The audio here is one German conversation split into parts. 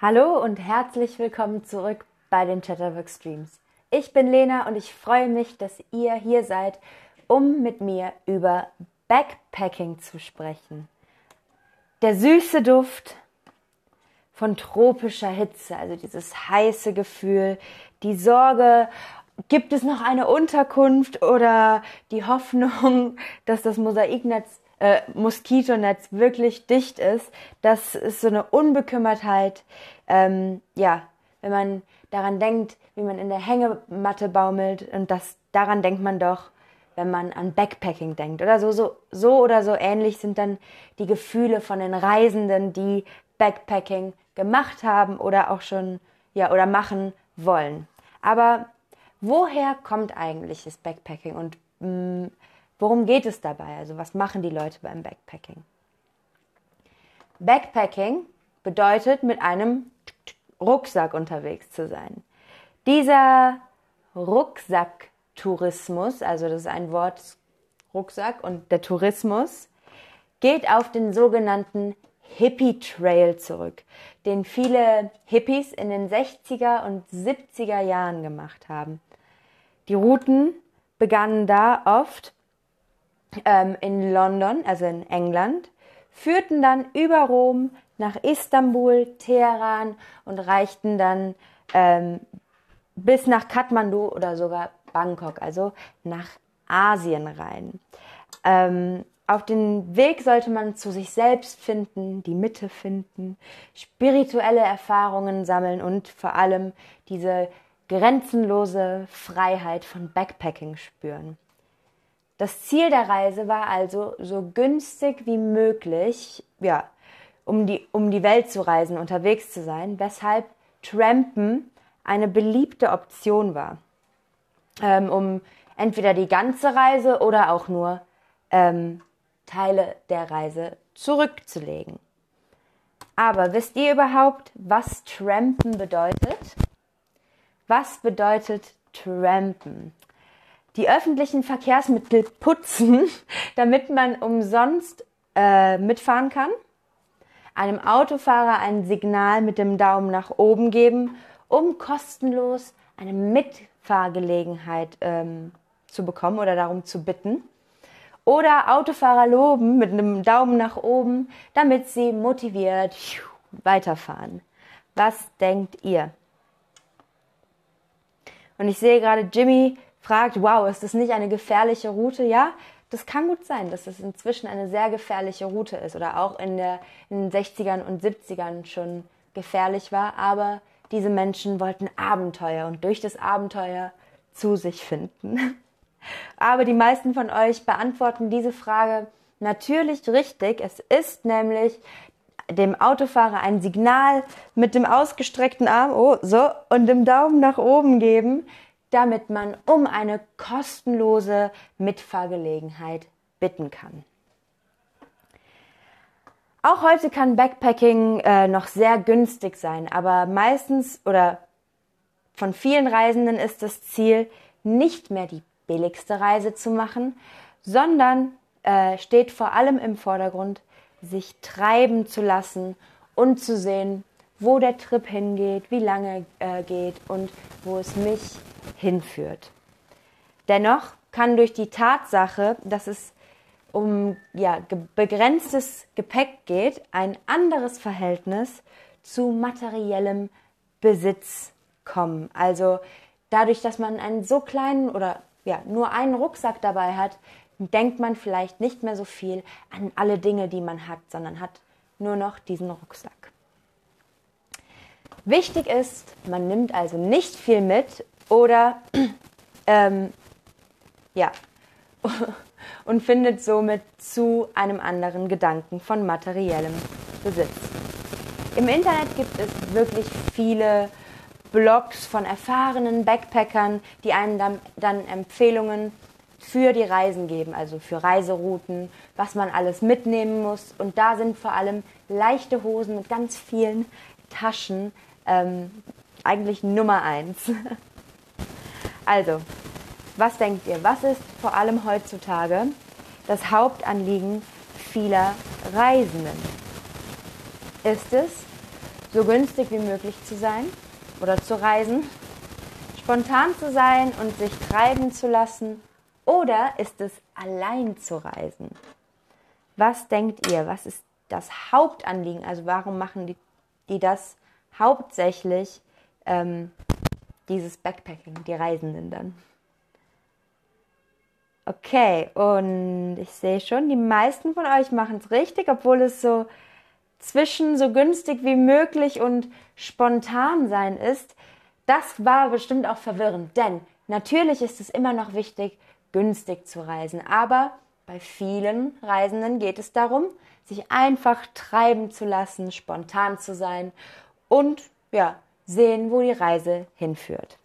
Hallo und herzlich willkommen zurück bei den Chatterwork Streams. Ich bin Lena und ich freue mich, dass ihr hier seid, um mit mir über Backpacking zu sprechen. Der süße Duft von tropischer Hitze, also dieses heiße Gefühl, die Sorge, gibt es noch eine Unterkunft oder die Hoffnung, dass das Mosaiknetz äh, Moskitonetz wirklich dicht ist. Das ist so eine Unbekümmertheit. Ähm, ja, wenn man daran denkt, wie man in der Hängematte baumelt und das daran denkt man doch, wenn man an Backpacking denkt oder so, so, so oder so ähnlich sind dann die Gefühle von den Reisenden, die Backpacking gemacht haben oder auch schon, ja, oder machen wollen. Aber woher kommt eigentlich das Backpacking und mh, mm, Worum geht es dabei? Also was machen die Leute beim Backpacking? Backpacking bedeutet, mit einem Rucksack unterwegs zu sein. Dieser Rucksacktourismus, also das ist ein Wort Rucksack und der Tourismus, geht auf den sogenannten Hippie Trail zurück, den viele Hippies in den 60er und 70er Jahren gemacht haben. Die Routen begannen da oft ähm, in London, also in England, führten dann über Rom nach Istanbul, Teheran und reichten dann ähm, bis nach Kathmandu oder sogar Bangkok, also nach Asien rein. Ähm, auf den Weg sollte man zu sich selbst finden, die Mitte finden, spirituelle Erfahrungen sammeln und vor allem diese grenzenlose Freiheit von Backpacking spüren. Das Ziel der Reise war also, so günstig wie möglich, ja, um die, um die Welt zu reisen, unterwegs zu sein, weshalb Trampen eine beliebte Option war, ähm, um entweder die ganze Reise oder auch nur ähm, Teile der Reise zurückzulegen. Aber wisst ihr überhaupt, was Trampen bedeutet? Was bedeutet Trampen? Die öffentlichen Verkehrsmittel putzen, damit man umsonst äh, mitfahren kann, einem Autofahrer ein Signal mit dem Daumen nach oben geben, um kostenlos eine Mitfahrgelegenheit ähm, zu bekommen oder darum zu bitten. Oder Autofahrer loben mit einem Daumen nach oben, damit sie motiviert weiterfahren. Was denkt ihr? Und ich sehe gerade, Jimmy fragt, wow, ist das nicht eine gefährliche Route? Ja, das kann gut sein, dass es inzwischen eine sehr gefährliche Route ist oder auch in, der, in den 60ern und 70ern schon gefährlich war. Aber diese Menschen wollten Abenteuer und durch das Abenteuer zu sich finden. Aber die meisten von euch beantworten diese Frage natürlich richtig. Es ist nämlich dem Autofahrer ein Signal mit dem ausgestreckten Arm, oh, so, und dem Daumen nach oben geben, damit man um eine kostenlose Mitfahrgelegenheit bitten kann. Auch heute kann Backpacking äh, noch sehr günstig sein, aber meistens oder von vielen Reisenden ist das Ziel, nicht mehr die billigste Reise zu machen, sondern äh, steht vor allem im Vordergrund, sich treiben zu lassen und zu sehen, wo der Trip hingeht, wie lange äh, geht und wo es mich hinführt. Dennoch kann durch die Tatsache, dass es um ja, begrenztes Gepäck geht, ein anderes Verhältnis zu materiellem Besitz kommen. Also dadurch, dass man einen so kleinen oder ja, nur einen Rucksack dabei hat, denkt man vielleicht nicht mehr so viel an alle Dinge, die man hat, sondern hat nur noch diesen Rucksack. Wichtig ist, man nimmt also nicht viel mit oder ähm, ja und findet somit zu einem anderen Gedanken von materiellem Besitz. Im Internet gibt es wirklich viele Blogs von erfahrenen Backpackern, die einem dann, dann Empfehlungen für die Reisen geben, also für Reiserouten, was man alles mitnehmen muss. Und da sind vor allem leichte Hosen mit ganz vielen Taschen ähm, eigentlich Nummer eins. also, was denkt ihr? Was ist vor allem heutzutage das Hauptanliegen vieler Reisenden? Ist es, so günstig wie möglich zu sein oder zu reisen, spontan zu sein und sich treiben zu lassen oder ist es allein zu reisen? Was denkt ihr? Was ist das Hauptanliegen? Also warum machen die, die das hauptsächlich, ähm, dieses Backpacking, die Reisenden dann? Okay, und ich sehe schon, die meisten von euch machen es richtig, obwohl es so zwischen so günstig wie möglich und spontan sein ist. Das war bestimmt auch verwirrend, denn natürlich ist es immer noch wichtig, günstig zu reisen, aber bei vielen Reisenden geht es darum, sich einfach treiben zu lassen, spontan zu sein und ja, sehen, wo die Reise hinführt.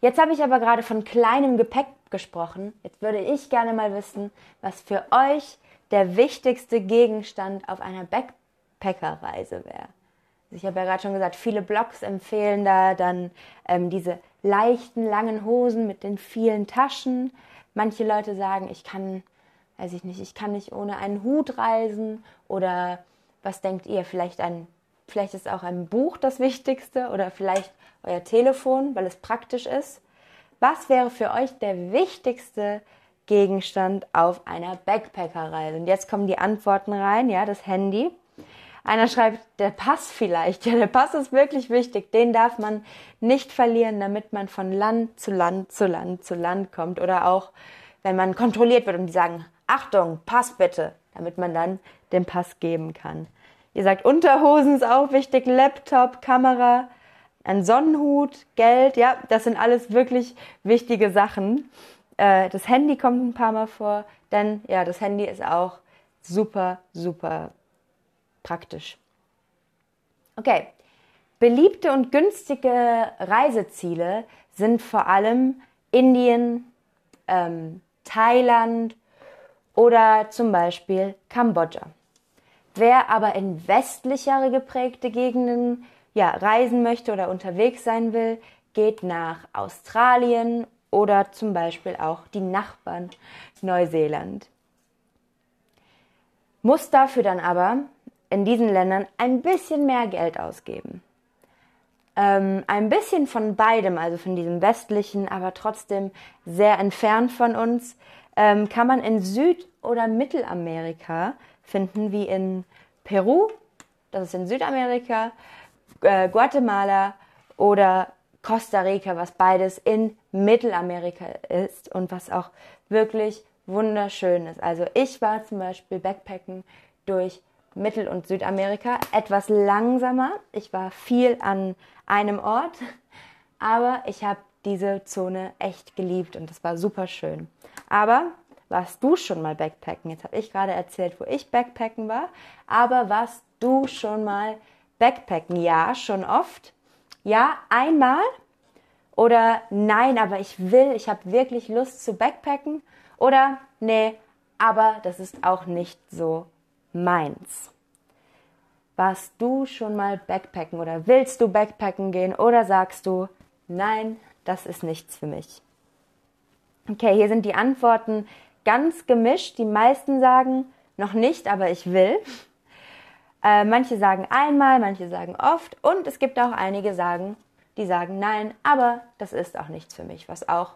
Jetzt habe ich aber gerade von kleinem Gepäck gesprochen. Jetzt würde ich gerne mal wissen, was für euch der wichtigste Gegenstand auf einer Backpackerreise wäre. Also ich habe ja gerade schon gesagt, viele Blogs empfehlen da dann ähm, diese leichten, langen Hosen mit den vielen Taschen. Manche Leute sagen, ich kann, weiß ich nicht, ich kann nicht ohne einen Hut reisen. Oder was denkt ihr? Vielleicht ein, vielleicht ist auch ein Buch das Wichtigste oder vielleicht euer Telefon, weil es praktisch ist. Was wäre für euch der wichtigste Gegenstand auf einer Backpackerreise? Und jetzt kommen die Antworten rein, ja, das Handy. Einer schreibt, der Pass vielleicht. Ja, der Pass ist wirklich wichtig. Den darf man nicht verlieren, damit man von Land zu Land zu Land zu Land kommt. Oder auch, wenn man kontrolliert wird und die sagen, Achtung, Pass bitte, damit man dann den Pass geben kann. Ihr sagt, Unterhosen ist auch wichtig, Laptop, Kamera, ein Sonnenhut, Geld, ja, das sind alles wirklich wichtige Sachen. Äh, das Handy kommt ein paar Mal vor, denn ja, das Handy ist auch super, super praktisch. Okay, beliebte und günstige Reiseziele sind vor allem Indien, ähm, Thailand oder zum Beispiel Kambodscha. Wer aber in westlichere geprägte Gegenden ja, reisen möchte oder unterwegs sein will, geht nach Australien oder zum Beispiel auch die Nachbarn Neuseeland. Muss dafür dann aber in diesen Ländern ein bisschen mehr Geld ausgeben. Ähm, ein bisschen von beidem, also von diesem westlichen, aber trotzdem sehr entfernt von uns, ähm, kann man in Süd- oder Mittelamerika finden, wie in Peru, das ist in Südamerika, äh, Guatemala oder Costa Rica, was beides in Mittelamerika ist und was auch wirklich wunderschön ist. Also ich war zum Beispiel Backpacken durch Mittel- und Südamerika etwas langsamer. Ich war viel an einem Ort, aber ich habe diese Zone echt geliebt und das war super schön. Aber warst du schon mal Backpacken? Jetzt habe ich gerade erzählt, wo ich Backpacken war, aber warst du schon mal Backpacken? Ja, schon oft. Ja, einmal. Oder nein, aber ich will, ich habe wirklich Lust zu Backpacken. Oder nee, aber das ist auch nicht so meins. Warst du schon mal Backpacken oder willst du Backpacken gehen oder sagst du, nein, das ist nichts für mich? Okay, hier sind die Antworten ganz gemischt. Die meisten sagen noch nicht, aber ich will. Äh, manche sagen einmal, manche sagen oft und es gibt auch einige sagen, die sagen nein, aber das ist auch nichts für mich, was auch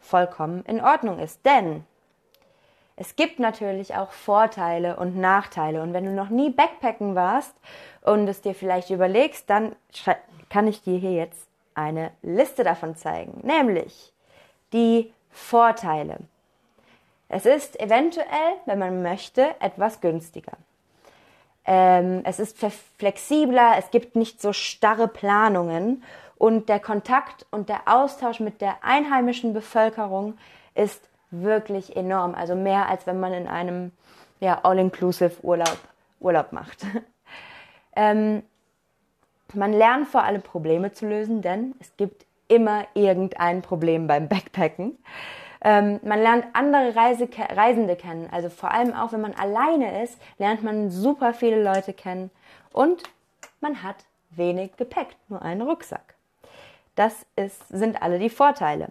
vollkommen in Ordnung ist. Denn es gibt natürlich auch Vorteile und Nachteile. Und wenn du noch nie Backpacken warst und es dir vielleicht überlegst, dann kann ich dir hier jetzt eine Liste davon zeigen. Nämlich die Vorteile. Es ist eventuell, wenn man möchte, etwas günstiger. Ähm, es ist flexibler, es gibt nicht so starre Planungen und der Kontakt und der Austausch mit der einheimischen Bevölkerung ist wirklich enorm. Also mehr als wenn man in einem ja, All-Inclusive Urlaub, Urlaub macht. ähm, man lernt vor allem Probleme zu lösen, denn es gibt immer irgendein Problem beim Backpacken. Ähm, man lernt andere Reise Reisende kennen. Also vor allem auch, wenn man alleine ist, lernt man super viele Leute kennen. Und man hat wenig Gepäck, nur einen Rucksack. Das ist, sind alle die Vorteile.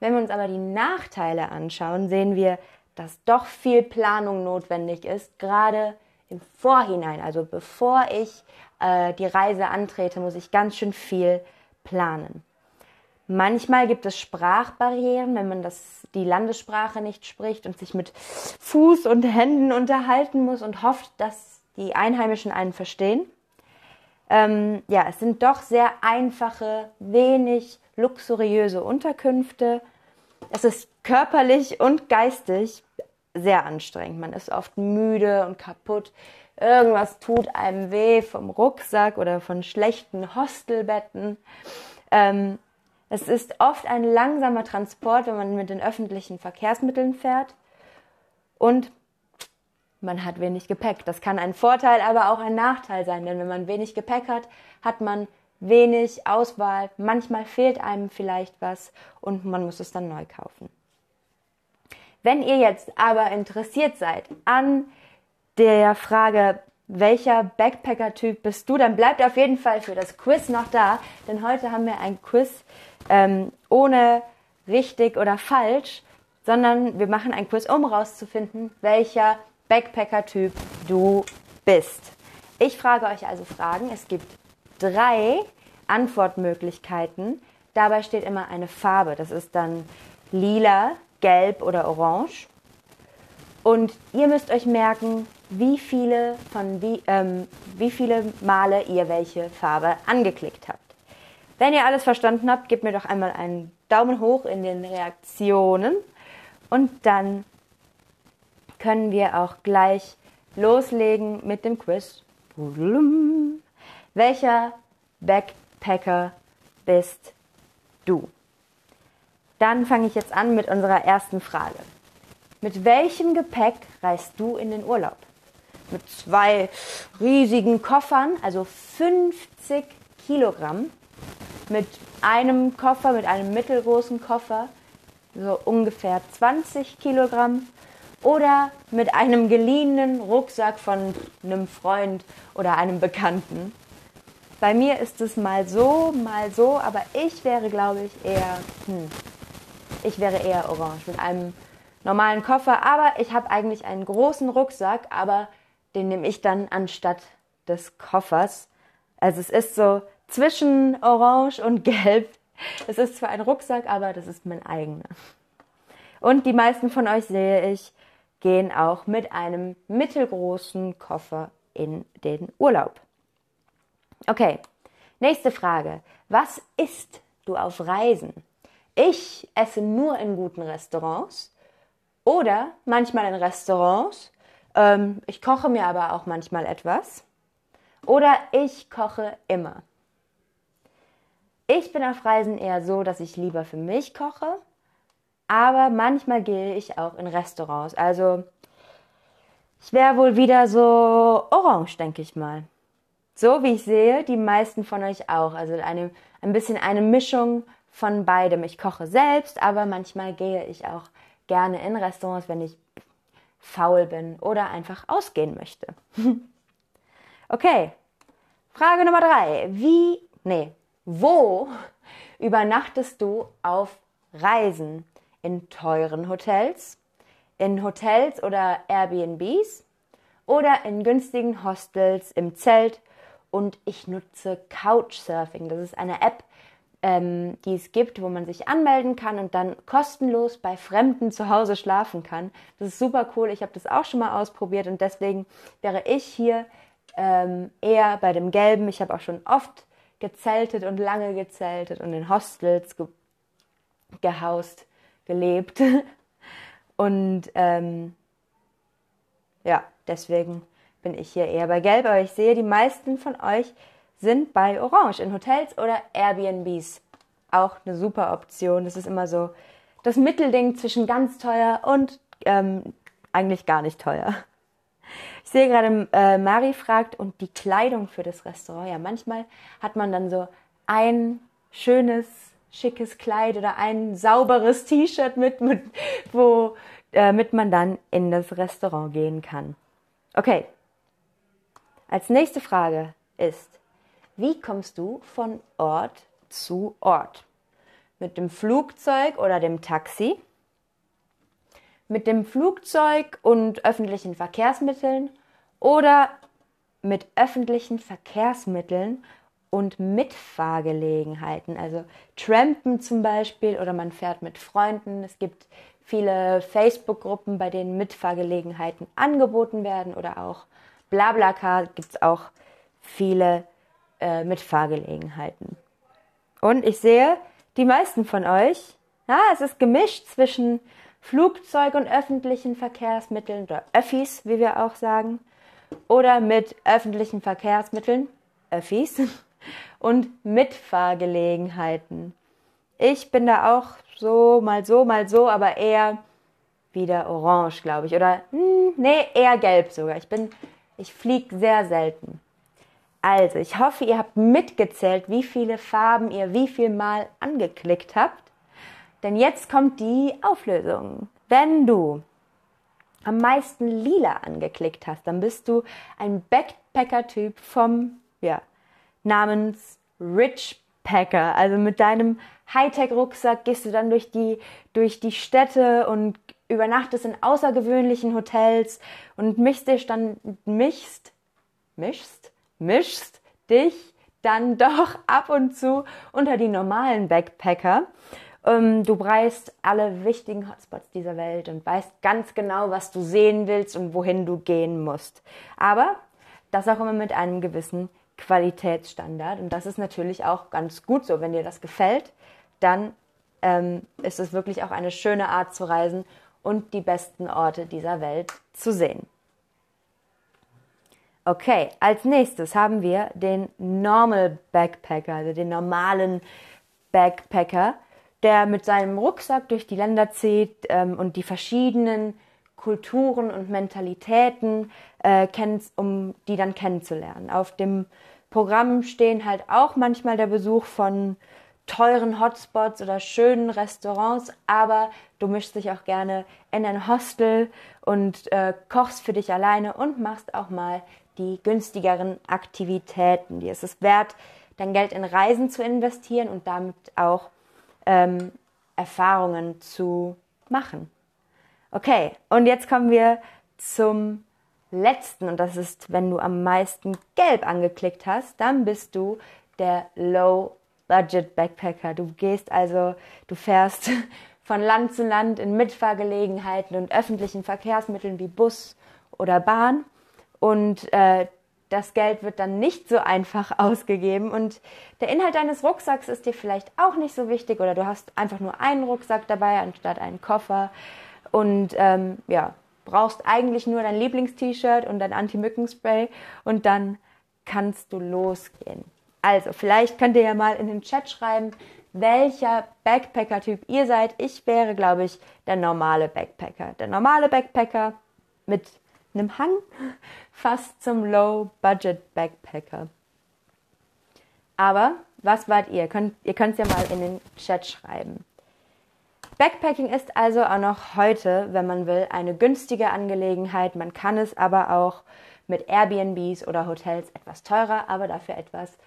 Wenn wir uns aber die Nachteile anschauen, sehen wir, dass doch viel Planung notwendig ist, gerade im Vorhinein, also bevor ich äh, die Reise antrete, muss ich ganz schön viel planen. Manchmal gibt es Sprachbarrieren, wenn man das, die Landessprache nicht spricht und sich mit Fuß und Händen unterhalten muss und hofft, dass die Einheimischen einen verstehen. Ähm, ja, es sind doch sehr einfache, wenig luxuriöse Unterkünfte. Es ist körperlich und geistig sehr anstrengend. Man ist oft müde und kaputt. Irgendwas tut einem weh vom Rucksack oder von schlechten Hostelbetten. Ähm, es ist oft ein langsamer Transport, wenn man mit den öffentlichen Verkehrsmitteln fährt. Und man hat wenig Gepäck. Das kann ein Vorteil, aber auch ein Nachteil sein, denn wenn man wenig Gepäck hat, hat man wenig Auswahl. Manchmal fehlt einem vielleicht was und man muss es dann neu kaufen. Wenn ihr jetzt aber interessiert seid an der Frage, welcher Backpacker-Typ bist du, dann bleibt auf jeden Fall für das Quiz noch da, denn heute haben wir ein Quiz ähm, ohne richtig oder falsch, sondern wir machen ein Quiz, um herauszufinden, welcher Backpacker-Typ du bist. Ich frage euch also Fragen. Es gibt drei Antwortmöglichkeiten. Dabei steht immer eine Farbe. Das ist dann lila, gelb oder orange. Und ihr müsst euch merken, wie viele, von wie, ähm, wie viele Male ihr welche Farbe angeklickt habt. Wenn ihr alles verstanden habt, gebt mir doch einmal einen Daumen hoch in den Reaktionen und dann können wir auch gleich loslegen mit dem Quiz. Welcher Backpacker bist du? Dann fange ich jetzt an mit unserer ersten Frage. Mit welchem Gepäck reist du in den Urlaub? Mit zwei riesigen Koffern, also 50 Kilogramm. Mit einem Koffer, mit einem mittelgroßen Koffer, so ungefähr 20 Kilogramm. Oder mit einem geliehenen Rucksack von einem Freund oder einem Bekannten. Bei mir ist es mal so, mal so, aber ich wäre, glaube ich, eher, hm, ich wäre eher orange mit einem normalen Koffer, aber ich habe eigentlich einen großen Rucksack, aber den nehme ich dann anstatt des Koffers. Also es ist so zwischen orange und gelb. Es ist zwar ein Rucksack, aber das ist mein eigener. Und die meisten von euch sehe ich, gehen auch mit einem mittelgroßen Koffer in den Urlaub. Okay, nächste Frage. Was isst du auf Reisen? Ich esse nur in guten Restaurants oder manchmal in Restaurants. Ähm, ich koche mir aber auch manchmal etwas. Oder ich koche immer. Ich bin auf Reisen eher so, dass ich lieber für mich koche, aber manchmal gehe ich auch in Restaurants. Also ich wäre wohl wieder so orange, denke ich mal. So wie ich sehe, die meisten von euch auch. Also eine, ein bisschen eine Mischung von beidem. Ich koche selbst, aber manchmal gehe ich auch gerne in Restaurants, wenn ich faul bin oder einfach ausgehen möchte. okay, Frage Nummer drei. Wie, nee, wo übernachtest du auf Reisen? In teuren Hotels, in Hotels oder Airbnbs oder in günstigen Hostels im Zelt und ich nutze Couchsurfing. Das ist eine App, ähm, die es gibt, wo man sich anmelden kann und dann kostenlos bei Fremden zu Hause schlafen kann. Das ist super cool. Ich habe das auch schon mal ausprobiert und deswegen wäre ich hier ähm, eher bei dem Gelben. Ich habe auch schon oft gezeltet und lange gezeltet und in Hostels ge gehaust, gelebt. und ähm, ja, deswegen bin ich hier eher bei Gelb, aber ich sehe, die meisten von euch sind bei Orange in Hotels oder Airbnbs. Auch eine super Option. Das ist immer so das Mittelding zwischen ganz teuer und ähm, eigentlich gar nicht teuer. Ich sehe gerade, äh, Mari fragt, und die Kleidung für das Restaurant. Ja, manchmal hat man dann so ein schönes, schickes Kleid oder ein sauberes T-Shirt mit, mit, wo, äh, mit man dann in das Restaurant gehen kann. Okay. Als nächste Frage ist, wie kommst du von Ort zu Ort? Mit dem Flugzeug oder dem Taxi? Mit dem Flugzeug und öffentlichen Verkehrsmitteln oder mit öffentlichen Verkehrsmitteln und Mitfahrgelegenheiten. Also Trampen zum Beispiel oder man fährt mit Freunden. Es gibt viele Facebook-Gruppen, bei denen Mitfahrgelegenheiten angeboten werden oder auch Blablacar gibt es auch viele äh, Mitfahrgelegenheiten. Und ich sehe, die meisten von euch, ja, es ist gemischt zwischen Flugzeug und öffentlichen Verkehrsmitteln oder Öffis, wie wir auch sagen, oder mit öffentlichen Verkehrsmitteln, Öffis, und Mitfahrgelegenheiten. Ich bin da auch so, mal so, mal so, aber eher wieder orange, glaube ich. Oder, hm, nee, eher gelb sogar. Ich bin, ich fliege sehr selten. Also, ich hoffe, ihr habt mitgezählt, wie viele Farben ihr wie viel Mal angeklickt habt. Denn jetzt kommt die Auflösung. Wenn du am meisten lila angeklickt hast, dann bist du ein Backpacker-Typ vom, ja, namens Rich Packer. Also mit deinem Hightech-Rucksack gehst du dann durch die, durch die Städte und übernachtest in außergewöhnlichen Hotels und mischst dich dann, mischst, mischst, mischst dich dann doch ab und zu unter die normalen Backpacker. Ähm, du preist alle wichtigen Hotspots dieser Welt und weißt ganz genau, was du sehen willst und wohin du gehen musst. Aber das auch immer mit einem gewissen Qualitätsstandard. Und das ist natürlich auch ganz gut so. Wenn dir das gefällt, dann ähm, ist es wirklich auch eine schöne Art zu reisen und die besten Orte dieser Welt zu sehen. Okay, als nächstes haben wir den Normal Backpacker, also den normalen Backpacker, der mit seinem Rucksack durch die Länder zieht ähm, und die verschiedenen Kulturen und Mentalitäten äh, um die dann kennenzulernen. Auf dem Programm stehen halt auch manchmal der Besuch von teuren Hotspots oder schönen Restaurants, aber du mischst dich auch gerne in ein Hostel und äh, kochst für dich alleine und machst auch mal die günstigeren Aktivitäten. Dir ist es wert, dein Geld in Reisen zu investieren und damit auch ähm, Erfahrungen zu machen. Okay, und jetzt kommen wir zum letzten, und das ist, wenn du am meisten gelb angeklickt hast, dann bist du der Low Budget Backpacker. Du gehst also, du fährst von Land zu Land in Mitfahrgelegenheiten und öffentlichen Verkehrsmitteln wie Bus oder Bahn und äh, das Geld wird dann nicht so einfach ausgegeben und der Inhalt deines Rucksacks ist dir vielleicht auch nicht so wichtig oder du hast einfach nur einen Rucksack dabei anstatt einen Koffer und ähm, ja, brauchst eigentlich nur dein Lieblingst-T-Shirt und dein Anti-Mücken-Spray und dann kannst du losgehen. Also, vielleicht könnt ihr ja mal in den Chat schreiben, welcher Backpacker-Typ ihr seid. Ich wäre, glaube ich, der normale Backpacker. Der normale Backpacker mit einem Hang fast zum Low-Budget-Backpacker. Aber was wart ihr? Könnt, ihr könnt es ja mal in den Chat schreiben. Backpacking ist also auch noch heute, wenn man will, eine günstige Angelegenheit. Man kann es aber auch mit Airbnbs oder Hotels etwas teurer, aber dafür etwas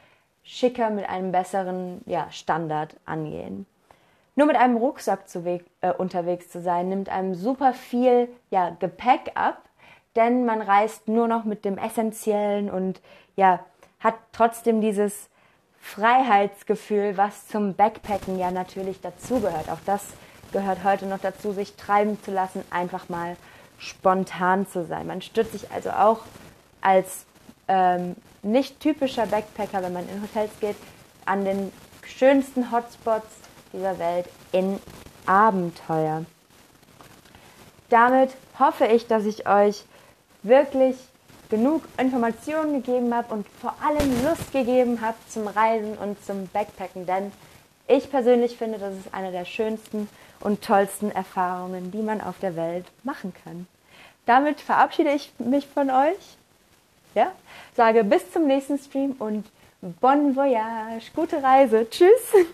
schicker mit einem besseren ja, Standard angehen. Nur mit einem Rucksack zu äh, unterwegs zu sein, nimmt einem super viel ja, Gepäck ab, denn man reist nur noch mit dem Essentiellen und ja, hat trotzdem dieses Freiheitsgefühl, was zum Backpacken ja natürlich dazugehört. Auch das gehört heute noch dazu, sich treiben zu lassen, einfach mal spontan zu sein. Man stützt sich also auch als ähm, nicht typischer Backpacker, wenn man in Hotels geht, an den schönsten Hotspots dieser Welt in Abenteuer. Damit hoffe ich, dass ich euch wirklich genug Informationen gegeben habe und vor allem Lust gegeben habe zum Reisen und zum Backpacken, denn ich persönlich finde, das ist eine der schönsten und tollsten Erfahrungen, die man auf der Welt machen kann. Damit verabschiede ich mich von euch. Ja, sage bis zum nächsten Stream und bon voyage, gute Reise. Tschüss.